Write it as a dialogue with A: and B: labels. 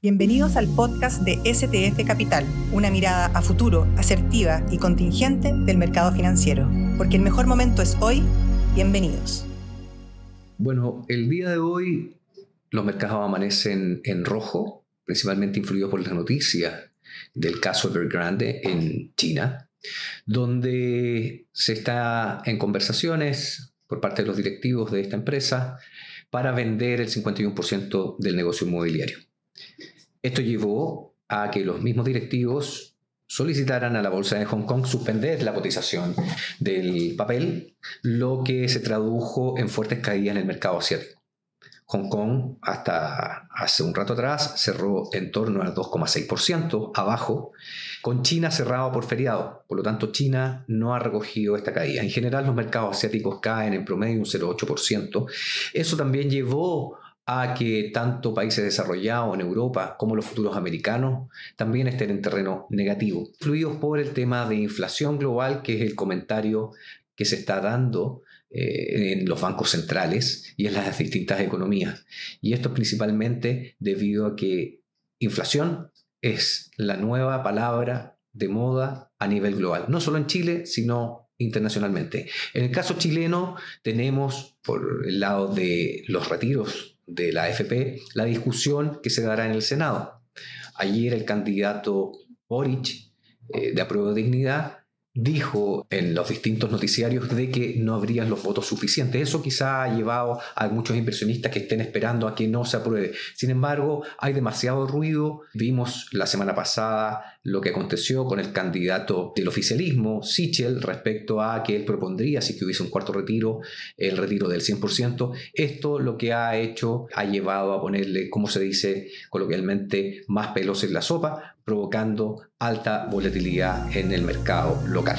A: Bienvenidos al podcast de STF Capital, una mirada a futuro, asertiva y contingente del mercado financiero. Porque el mejor momento es hoy. Bienvenidos.
B: Bueno, el día de hoy los mercados amanecen en rojo, principalmente influidos por las noticias del caso Evergrande en China, donde se está en conversaciones por parte de los directivos de esta empresa para vender el 51% del negocio inmobiliario. Esto llevó a que los mismos directivos solicitaran a la Bolsa de Hong Kong suspender la cotización del papel, lo que se tradujo en fuertes caídas en el mercado asiático. Hong Kong hasta hace un rato atrás cerró en torno al 2,6% abajo, con China cerrado por feriado. Por lo tanto, China no ha recogido esta caída. En general, los mercados asiáticos caen en promedio un 0,8%. Eso también llevó a que tanto países desarrollados en Europa como los futuros americanos también estén en terreno negativo, influidos por el tema de inflación global, que es el comentario que se está dando eh, en los bancos centrales y en las distintas economías. Y esto principalmente debido a que inflación es la nueva palabra de moda a nivel global, no solo en Chile, sino internacionalmente. En el caso chileno tenemos por el lado de los retiros de la AFP la discusión que se dará en el Senado. Ayer el candidato Boric eh, de Apruebo de Dignidad dijo en los distintos noticiarios de que no habrían los votos suficientes. Eso quizá ha llevado a muchos inversionistas que estén esperando a que no se apruebe. Sin embargo, hay demasiado ruido. Vimos la semana pasada lo que aconteció con el candidato del oficialismo, Sichel, respecto a que él propondría, si que hubiese un cuarto retiro, el retiro del 100%. Esto lo que ha hecho, ha llevado a ponerle, como se dice coloquialmente, más pelos en la sopa, provocando alta volatilidad en el mercado local.